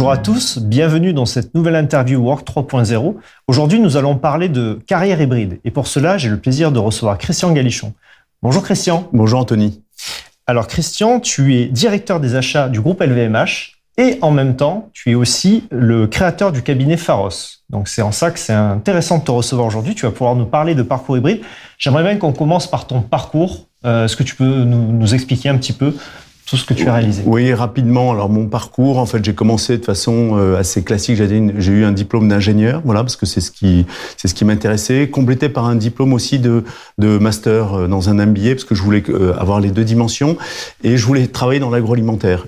Bonjour à tous, bienvenue dans cette nouvelle interview Work 3.0. Aujourd'hui, nous allons parler de carrière hybride. Et pour cela, j'ai le plaisir de recevoir Christian Galichon. Bonjour Christian. Bonjour Anthony. Alors Christian, tu es directeur des achats du groupe LVMH et en même temps, tu es aussi le créateur du cabinet Pharos. Donc c'est en ça que c'est intéressant de te recevoir aujourd'hui. Tu vas pouvoir nous parler de parcours hybride. J'aimerais bien qu'on commence par ton parcours. Euh, est-ce que tu peux nous expliquer un petit peu Oui, rapidement. Alors mon parcours, en fait, j'ai commencé de façon euh, assez classique. J'ai eu un diplôme d'ingénieur, voilà, parce que c'est ce qui c'est ce qui m'intéressait, complété par un diplôme aussi de de master euh, dans un MBA, parce que je voulais euh, avoir les deux dimensions et je voulais travailler dans l'agroalimentaire.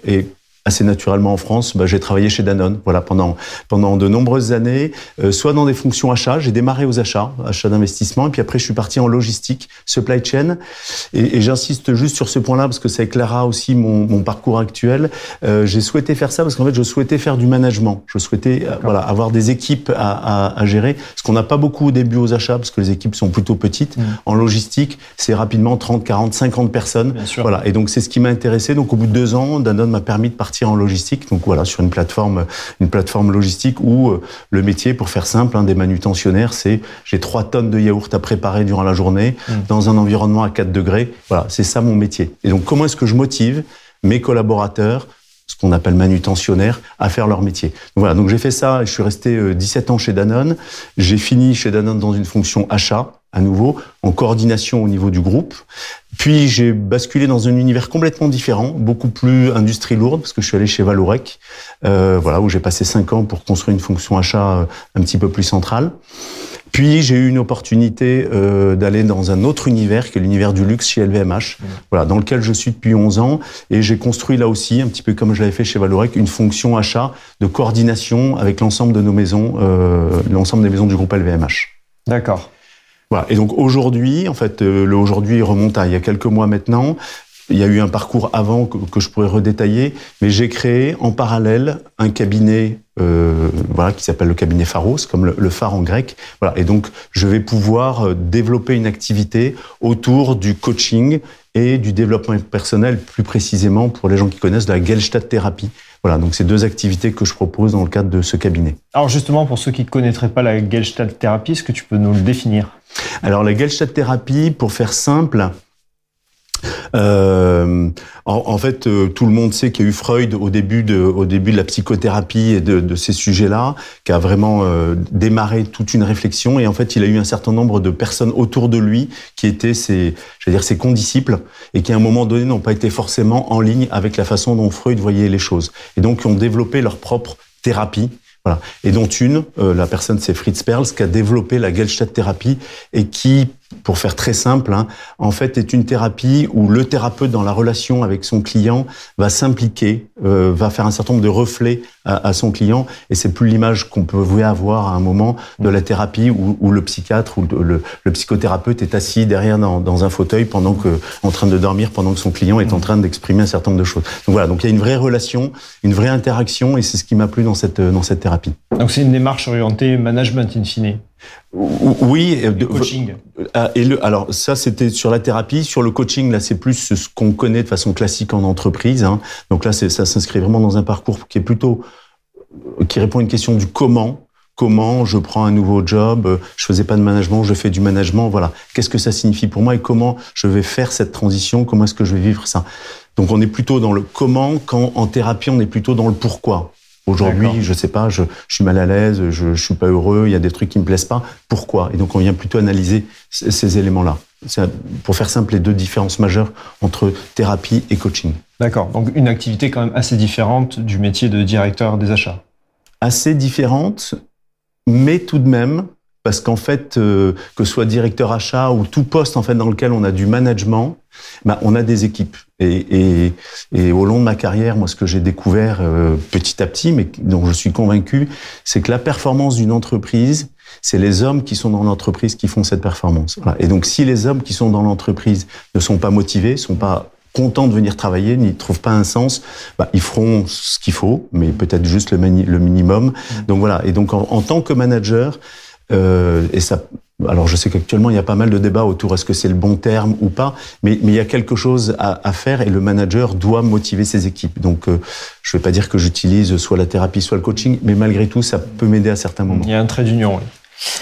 Assez naturellement en France, bah, j'ai travaillé chez Danone, voilà pendant pendant de nombreuses années, euh, soit dans des fonctions achats, j'ai démarré aux achats, achats d'investissement, et puis après je suis parti en logistique, supply chain, et, et j'insiste juste sur ce point-là parce que ça éclairera aussi mon, mon parcours actuel. Euh, j'ai souhaité faire ça parce qu'en fait je souhaitais faire du management, je souhaitais euh, voilà avoir des équipes à, à, à gérer, ce qu'on n'a pas beaucoup au début aux achats parce que les équipes sont plutôt petites. Mmh. En logistique, c'est rapidement 30, 40, 50 personnes, voilà, et donc c'est ce qui m'a intéressé. Donc au bout de deux ans, Danone m'a permis de partir en logistique. Donc voilà, sur une plateforme, une plateforme logistique où euh, le métier, pour faire simple, hein, des manutentionnaires, c'est j'ai trois tonnes de yaourt à préparer durant la journée mmh. dans un environnement à 4 degrés. Voilà, c'est ça mon métier. Et donc comment est-ce que je motive mes collaborateurs ce qu'on appelle manutentionnaires, à faire leur métier? Donc voilà, donc j'ai fait ça, je suis resté 17 euh, ans chez Danone. J'ai fini chez Danone dans une fonction achat, à nouveau, en coordination au niveau du groupe. Puis j'ai basculé dans un univers complètement différent, beaucoup plus industrie lourde, parce que je suis allé chez Valorec, euh, voilà, où j'ai passé cinq ans pour construire une fonction achat euh, un petit peu plus centrale. Puis j'ai eu une opportunité euh, d'aller dans un autre univers, qui est l'univers du luxe chez LVMH, mmh. voilà, dans lequel je suis depuis 11 ans, et j'ai construit là aussi, un petit peu comme je l'avais fait chez Valorec, une fonction achat de coordination avec l'ensemble de nos maisons, euh, l'ensemble des maisons du groupe LVMH. D'accord. Voilà. Et donc aujourd'hui, en fait, euh, le aujourd'hui remonte à il y a quelques mois maintenant. Il y a eu un parcours avant que, je pourrais redétailler, mais j'ai créé en parallèle un cabinet euh, voilà, qui s'appelle le cabinet Pharos, comme le, le, phare en grec. Voilà. Et donc, je vais pouvoir euh, développer une activité autour du coaching et du développement personnel, plus précisément pour les gens qui connaissent de la Gestalt thérapie. Voilà, donc c'est deux activités que je propose dans le cadre de ce cabinet. Alors justement, pour ceux qui ne connaîtraient pas la Gestalt thérapie, est-ce que tu peux nous le définir? Alors la Gestalt thérapie, pour faire simple, euh, en, en, fait, euh, tout le monde sait qu'il y a eu Freud au début de, au début de la psychothérapie et de, de ces sujets-là, qui a vraiment euh, démarré toute une réflexion. Et en fait, il a eu un certain nombre de personnes autour de lui qui étaient ses, veux dire, ses condisciples et qui, à un moment donné, n'ont pas été forcément en ligne avec la façon dont Freud voyait les choses. Et donc, ont développé leur propre thérapie voilà. Et dont une, euh, la personne c'est Fritz Perls, qui a développé la Gestalt thérapie et qui, pour faire très simple, hein, en fait est une thérapie où le thérapeute dans la relation avec son client va s'impliquer, euh, va faire un certain nombre de reflets à, à son client et c'est plus l'image qu'on pouvait avoir à un moment de la thérapie où, où le psychiatre ou le, le, psychothérapeute est assis derrière dans, dans, un fauteuil pendant que, en train de dormir pendant que son client est en train d'exprimer un certain nombre de choses. Donc voilà, donc il y a une vraie relation, une vraie interaction et c'est ce qui m'a plu dans cette, dans cette thérapie. Donc c'est une démarche orientée management in fine. Oui, le coaching. Ah, et le, alors ça, c'était sur la thérapie. Sur le coaching, là, c'est plus ce qu'on connaît de façon classique en entreprise. Hein. Donc là, ça s'inscrit vraiment dans un parcours qui est plutôt qui répond à une question du comment. Comment je prends un nouveau job, je faisais pas de management, je fais du management, voilà. Qu'est-ce que ça signifie pour moi et comment je vais faire cette transition, comment est-ce que je vais vivre ça? Donc on est plutôt dans le comment, quand en thérapie on est plutôt dans le pourquoi. Aujourd'hui, je sais pas, je, je, suis mal à l'aise, je, je suis pas heureux, il y a des trucs qui me plaisent pas. Pourquoi? Et donc on vient plutôt analyser ces, ces éléments-là. Pour faire simple les deux différences majeures entre thérapie et coaching. D'accord. Donc une activité quand même assez différente du métier de directeur des achats. Assez différente, mais tout de même parce qu'en fait, euh, que ce soit directeur achat ou tout poste en fait dans lequel on a du management, bah, on a des équipes. Et, et, et, au long de ma carrière, moi, ce que j'ai découvert euh, petit à petit, mais dont je suis convaincu, c'est que la performance d'une entreprise, c'est les hommes qui sont dans l'entreprise qui font cette performance. Voilà. Et donc, si les hommes qui sont dans l'entreprise ne sont pas motivés, sont pas contents de venir travailler, n'y trouvent pas un sens, bah, ils feront ce qu'il faut, mais peut-être juste le, le minimum. Mmh. Donc voilà. Et donc, en, en tant que manager, euh, et ça, alors je sais qu'actuellement il y a pas mal de débats autour est-ce que c'est le bon terme ou pas, mais, mais il y a quelque chose à, faire et le manager doit motiver ses équipes. Donc euh, je ne vais pas dire que j'utilise soit la thérapie, soit le coaching, mais malgré tout ça peut m'aider à certains moments. Il y a un trait d'union, oui.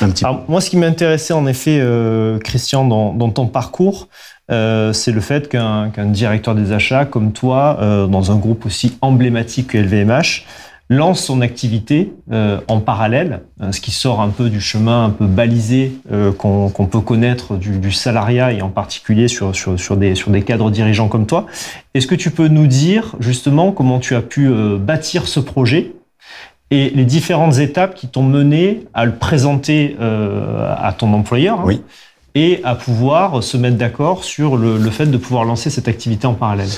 Un petit Alors, moi, ce qui m'intéressait en effet, euh, Christian, dans, dans, ton parcours, euh, c'est le fait qu'un directeur des achats comme toi, dans un groupe aussi emblématique que LVMH, lance son activité euh, en parallèle, euh, ce qui sort un peu du chemin un peu balisé euh, qu'on peut connaître du, du, salariat et en particulier sur, sur, sur, des, sur des cadres dirigeants comme toi. Est-ce que tu peux nous dire justement comment tu as pu euh, bâtir ce projet et les différentes étapes qui t'ont mené à le présenter à ton employeur hein, oui et à pouvoir se mettre d'accord sur le, fait de pouvoir lancer cette activité en parallèle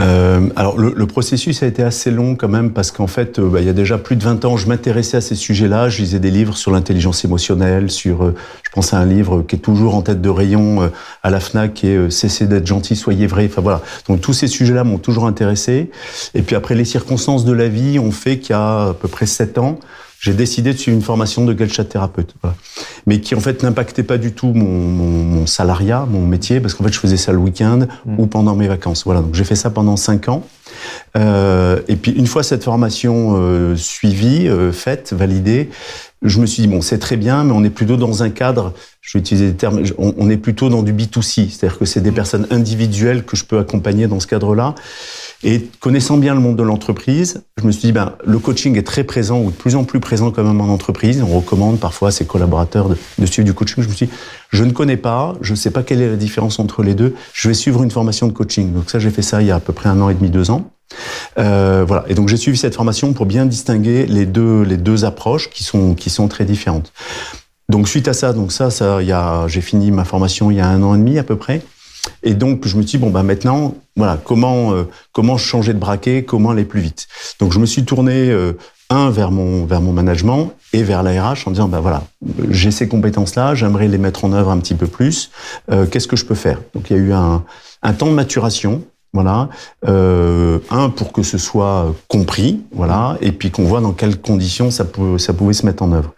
euh, Alors le, processus a été assez long quand même parce qu'en fait, euh, bah, il y a déjà plus de 20 ans, je m'intéressais à ces sujets-là. Je lisais des livres sur l'intelligence émotionnelle, sur, euh, je pense à un livre qui est toujours en tête de rayon à la FNAC, qui est Cessez d'être gentil, soyez vrai. Enfin voilà. Donc tous ces sujets-là m'ont toujours intéressé. Et puis après, les circonstances de la vie ont fait qu'il y a à peu près 7 ans, j'ai décidé de suivre une formation de Gelchat thérapeute, voilà. mais qui en fait n'impactait pas du tout mon, mon, mon, salariat, mon métier, parce qu'en fait je faisais ça le week-end mmh. ou pendant mes vacances. Voilà, donc j'ai fait ça pendant cinq ans. Euh, et puis une fois cette formation euh, suivie, euh, faite, validée, je me suis dit bon c'est très bien, mais on est plutôt dans un cadre. Je vais utiliser des termes. On, on est plutôt dans du B2C, c'est-à-dire que c'est des mmh. personnes individuelles que je peux accompagner dans ce cadre-là. Et connaissant bien le monde de l'entreprise, je me suis dit, ben, le coaching est très présent ou de plus en plus présent quand même en entreprise. On recommande parfois à ses collaborateurs de, de suivre du coaching. Je me suis dit, je ne connais pas, je ne sais pas quelle est la différence entre les deux. Je vais suivre une formation de coaching. Donc ça, j'ai fait ça il y a à peu près un an et demi, deux ans. Euh, voilà. Et donc j'ai suivi cette formation pour bien distinguer les deux les deux approches qui sont qui sont très différentes. Donc suite à ça, donc ça, ça, il y a, j'ai fini ma formation il y a un an et demi à peu près. Et donc, je me suis dit, bon, bah, maintenant, voilà, comment, euh, comment changer de braquet, comment aller plus vite? Donc, je me suis tourné, euh, un, vers mon, vers mon management et vers la RH en disant, bah, voilà, j'ai ces compétences-là, j'aimerais les mettre en œuvre un petit peu plus. Euh, Qu'est-ce que je peux faire? Donc, il y a eu un, un temps de maturation. Voilà, euh, un pour que ce soit compris, voilà, et puis qu'on voit dans quelles conditions ça, ça pouvait se mettre en œuvre.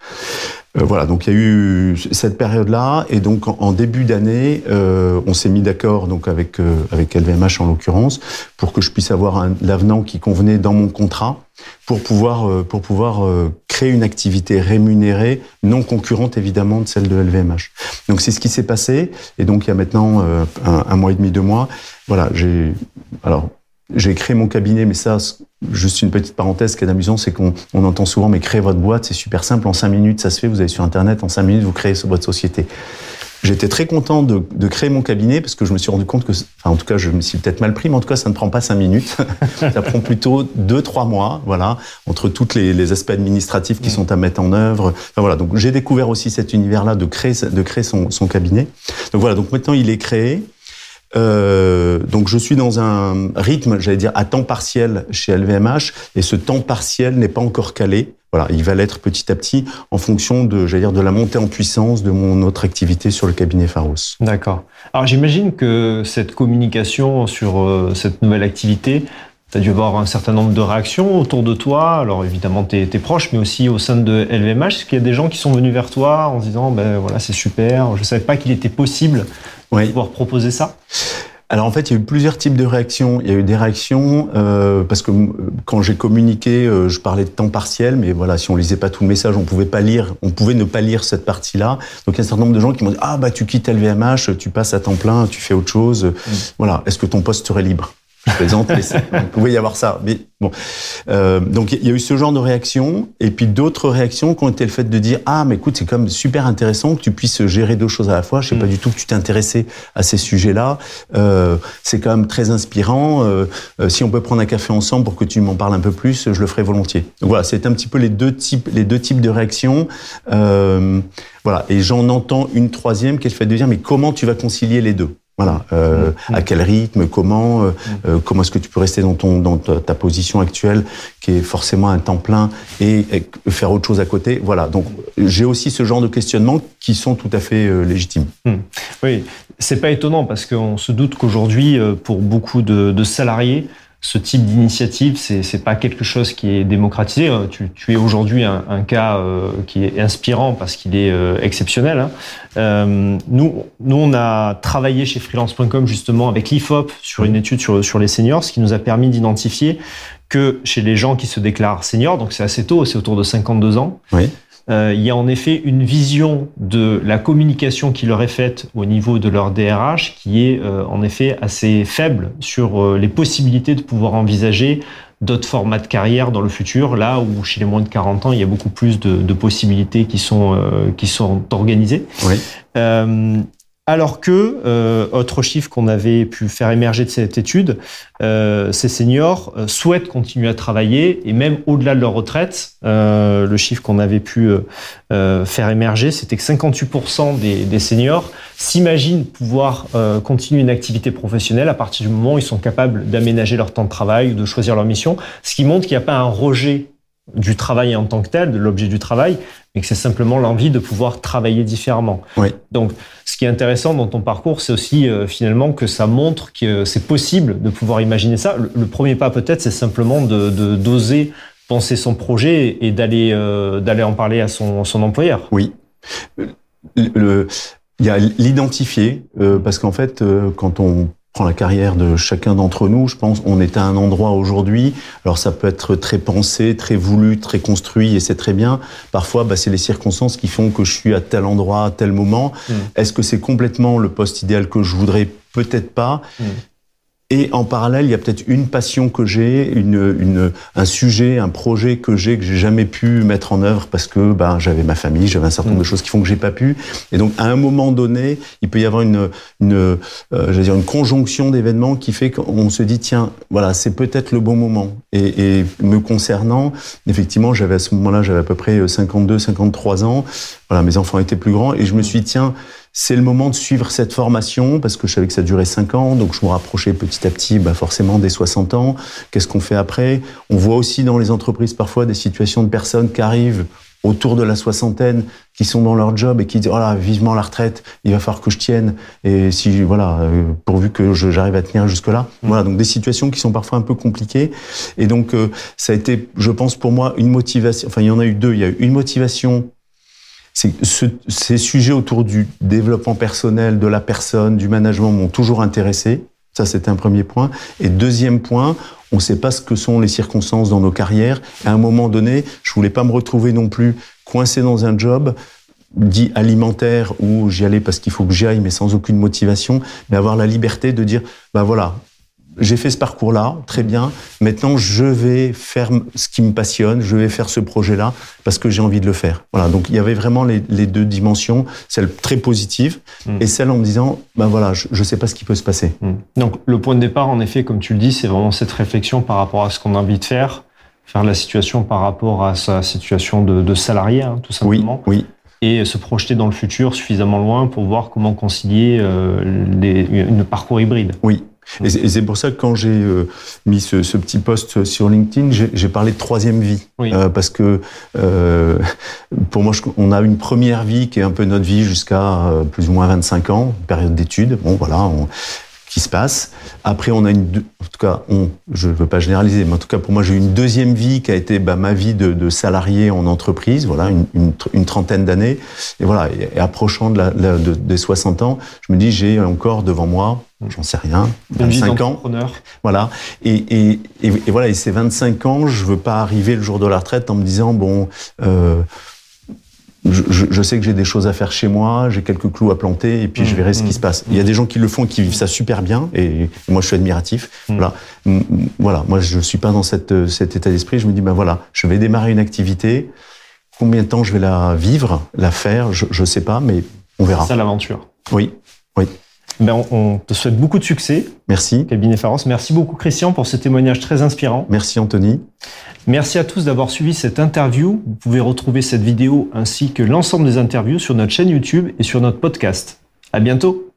Euh, voilà, donc il y a eu cette période-là, et donc en, début d'année, euh, on s'est mis d'accord donc avec euh, avec LVMH en l'occurrence pour que je puisse avoir l'avenant qui convenait dans mon contrat pour pouvoir euh, pour pouvoir euh, créer une activité rémunérée non concurrente évidemment de celle de LVMH. Donc c'est ce qui s'est passé, et donc il y a maintenant un, un mois et demi, deux mois, voilà, j'ai alors j'ai créé mon cabinet, mais ça, juste une petite parenthèse, ce qui est amusant, c'est qu'on on entend souvent, mais créer votre boîte, c'est super simple, en cinq minutes, ça se fait, vous allez sur Internet, en cinq minutes, vous créez votre société. J'étais très content de, de, créer mon cabinet parce que je me suis rendu compte que, enfin, en tout cas, je me suis peut-être mal pris, mais en tout cas, ça ne prend pas cinq minutes. ça prend plutôt deux, trois mois, voilà, entre tous les, les, aspects administratifs qui mmh. sont à mettre en œuvre. Enfin, voilà. Donc, j'ai découvert aussi cet univers-là de créer, de créer son, son cabinet. Donc, voilà. Donc, maintenant, il est créé. Euh, donc je suis dans un rythme, j'allais dire, à temps partiel chez LVMH, et ce temps partiel n'est pas encore calé. Voilà, il va l'être petit à petit en fonction de, j'allais dire, de la montée en puissance de mon autre activité sur le cabinet Pharos. D'accord. Alors j'imagine que cette communication sur euh, cette nouvelle activité, tu as dû avoir un certain nombre de réactions autour de toi. Alors évidemment, tes, tes proches, mais aussi au sein de LVMH. Est-ce qu'il y a des gens qui sont venus vers toi en disant, ben voilà, c'est super, je savais pas qu'il était possible oui. pouvoir proposer ça? Alors en fait, il y a eu plusieurs types de réactions. Il y a eu des réactions euh, parce que quand j'ai communiqué, euh, je parlais de temps partiel, mais voilà, si on lisait pas tout le message, on pouvait pas lire, on pouvait ne pas lire cette partie-là. Donc il y a un certain nombre de gens qui m'ont dit ah bah tu quittes LVMH, tu passes à temps plein, tu fais autre chose. Mmh. Voilà, est-ce que ton poste serait libre? Je plaisante, mais il pouvait y avoir ça. Mais bon, euh, donc il y a eu ce genre de réaction, et puis d'autres réactions qui ont été le fait de dire ah mais écoute c'est quand même super intéressant que tu puisses gérer deux choses à la fois. Je sais mm. pas du tout que tu t'intéressais à ces sujets-là. Euh, c'est quand même très inspirant. Euh, euh, si on peut prendre un café ensemble pour que tu m'en parles un peu plus, je le ferai volontiers. Donc voilà, c'est un petit peu les deux types, les deux types de réactions. Euh, voilà, et j'en entends une troisième qui est le fait de dire mais comment tu vas concilier les deux? Voilà, euh, mmh. à quel rythme, comment, euh, mmh. euh, comment est-ce que tu peux rester dans ton dans ta, ta, position actuelle, qui est forcément un temps plein, et, et faire autre chose à côté. Voilà. Donc j'ai aussi ce genre de questionnements qui sont tout à fait euh, légitimes. Mmh. Oui, c'est pas étonnant parce qu'on se doute qu'aujourd'hui, euh, pour beaucoup de, de salariés, ce type d'initiative, c'est c'est pas quelque chose qui est démocratisé. Hein. Tu, tu es aujourd'hui un, un, cas euh, qui est inspirant parce qu'il est euh, exceptionnel. Hein. Euh, nous, nous, on a travaillé chez freelance.com justement avec l'IFOP sur une étude sur sur les seniors, ce qui nous a permis d'identifier que chez les gens qui se déclarent seniors, donc c'est assez tôt, c'est autour de 52 ans. Oui. Euh, il y a en effet une vision de la communication qui leur est faite au niveau de leur DRH qui est euh, en effet assez faible sur euh, les possibilités de pouvoir envisager d'autres formats de carrière dans le futur, là où chez les moins de 40 ans, il y a beaucoup plus de, de possibilités qui sont, euh, qui sont organisées. Oui. Alors que, euh, autre chiffre qu'on avait pu faire émerger de cette étude, euh, ces seniors euh, souhaitent continuer à travailler et même au-delà de leur retraite, euh, le chiffre qu'on avait pu faire émerger, c'était que 58% des, des, seniors s'imaginent pouvoir continuer une activité professionnelle à partir du moment où ils sont capables d'aménager leur temps de travail ou de choisir leur mission, ce qui montre qu'il n'y a pas un rejet du travail en tant que tel, de l'objet du travail, mais que c'est simplement l'envie de pouvoir travailler différemment. Oui. Donc, ce qui est intéressant dans ton parcours, c'est aussi euh, finalement que ça montre que c'est possible de pouvoir imaginer ça. Le, le premier pas peut-être, c'est simplement de d'oser penser son projet et d'aller euh, d'aller en parler à son, son employeur. Oui. Le, le, il y a l'identifier, euh, parce qu'en fait, quand on prend la carrière de chacun d'entre nous, je pense on est à un endroit aujourd'hui. Alors ça peut être très pensé, très voulu, très construit et c'est très bien. Parfois, bah, c'est les circonstances qui font que je suis à tel endroit, à tel moment. Mmh. Est-ce que c'est complètement le poste idéal que je voudrais? Peut-être pas. Mmh. Et en parallèle, il y a peut-être une passion que j'ai, une, une, un sujet, un projet que j'ai que j'ai jamais pu mettre en œuvre parce que ben, j'avais ma famille, j'avais un certain nombre de choses qui font que j'ai pas pu. Et donc, à un moment donné, il peut y avoir une, une, euh, dire une conjonction d'événements qui fait qu'on se dit tiens, voilà, c'est peut-être le bon moment. Et, et me concernant, effectivement, j'avais à ce moment-là, j'avais à peu près 52, 53 ans. Voilà, mes enfants étaient plus grands et je me suis dit tiens c'est le moment de suivre cette formation parce que je savais que ça durait 5 ans, donc je me rapprochais petit à petit bah forcément des 60 ans. Qu'est-ce qu'on fait après? On voit aussi dans les entreprises parfois des situations de personnes qui arrivent autour de la soixantaine, qui sont dans leur job et qui disent voilà oh vivement la retraite, il va falloir que je tienne et si voilà euh, pourvu que j'arrive à tenir jusque là. Mmh. Voilà donc des situations qui sont parfois un peu compliquées et donc euh, ça a été je pense pour moi une motivation. Enfin il y en a eu deux. Il y a eu une motivation ce, ces sujets autour du développement personnel, de la personne, du management m'ont toujours intéressé. Ça, c'était un premier point. Et deuxième point, on ne sait pas ce que sont les circonstances dans nos carrières. À un moment donné, je voulais pas me retrouver non plus coincé dans un job dit alimentaire où j'y allais parce qu'il faut que j'y aille, mais sans aucune motivation, mais avoir la liberté de dire, ben voilà, j'ai fait ce parcours-là, très bien. Maintenant, je vais faire ce qui me passionne, je vais faire ce projet-là parce que j'ai envie de le faire. Voilà. Donc, il y avait vraiment les, les deux dimensions, celle très positive mmh. et celle en me disant, ben voilà, je ne sais pas ce qui peut se passer. Mmh. Donc, le point de départ, en effet, comme tu le dis, c'est vraiment cette réflexion par rapport à ce qu'on a envie de faire, faire la situation par rapport à sa situation de, de salarié, hein, tout simplement. Oui, oui et se projeter dans le futur suffisamment loin pour voir comment concilier euh, les, une parcours hybride. Oui, et c'est pour ça que quand j'ai euh, mis ce, ce, petit post sur LinkedIn, j'ai parlé de troisième vie. Oui. Euh, parce que euh, pour moi, je, on a une première vie qui est un peu notre vie jusqu'à euh, plus ou moins 25 ans, période d'études. Bon, voilà, on, qui se passe. Après, on a une, en tout cas, on, je ne veux pas généraliser, mais en tout cas, pour moi, j'ai eu une deuxième vie qui a été bah, ma vie de, de, salarié en entreprise, voilà, une, une, une trentaine d'années. Et voilà, et, approchant de la, de, des 60 ans, je me dis, j'ai encore devant moi, j'en sais rien, 25 ans. Voilà. Et, et, et, et, voilà, et ces 25 ans, je veux pas arriver le jour de la retraite en me disant, bon, euh, je, je, je, sais que j'ai des choses à faire chez moi, j'ai quelques clous à planter et puis mmh, je verrai mmh, ce qui se passe. Mmh. Il y a des gens qui le font et qui vivent ça super bien et, moi je suis admiratif. Voilà, voilà. Moi je suis pas dans cette, cet état d'esprit. Je me dis ben voilà, je vais démarrer une activité. Combien de temps je vais la vivre, la faire, je, je sais pas, mais on verra. C'est ça l'aventure. Oui, oui. Ben, on te souhaite beaucoup de succès. Merci. Cabinet Pharos. Merci beaucoup, Christian, pour ce témoignage très inspirant. Merci, Anthony. Merci à tous d'avoir suivi cette interview. Vous pouvez retrouver cette vidéo ainsi que l'ensemble des interviews sur notre chaîne YouTube et sur notre podcast. À bientôt.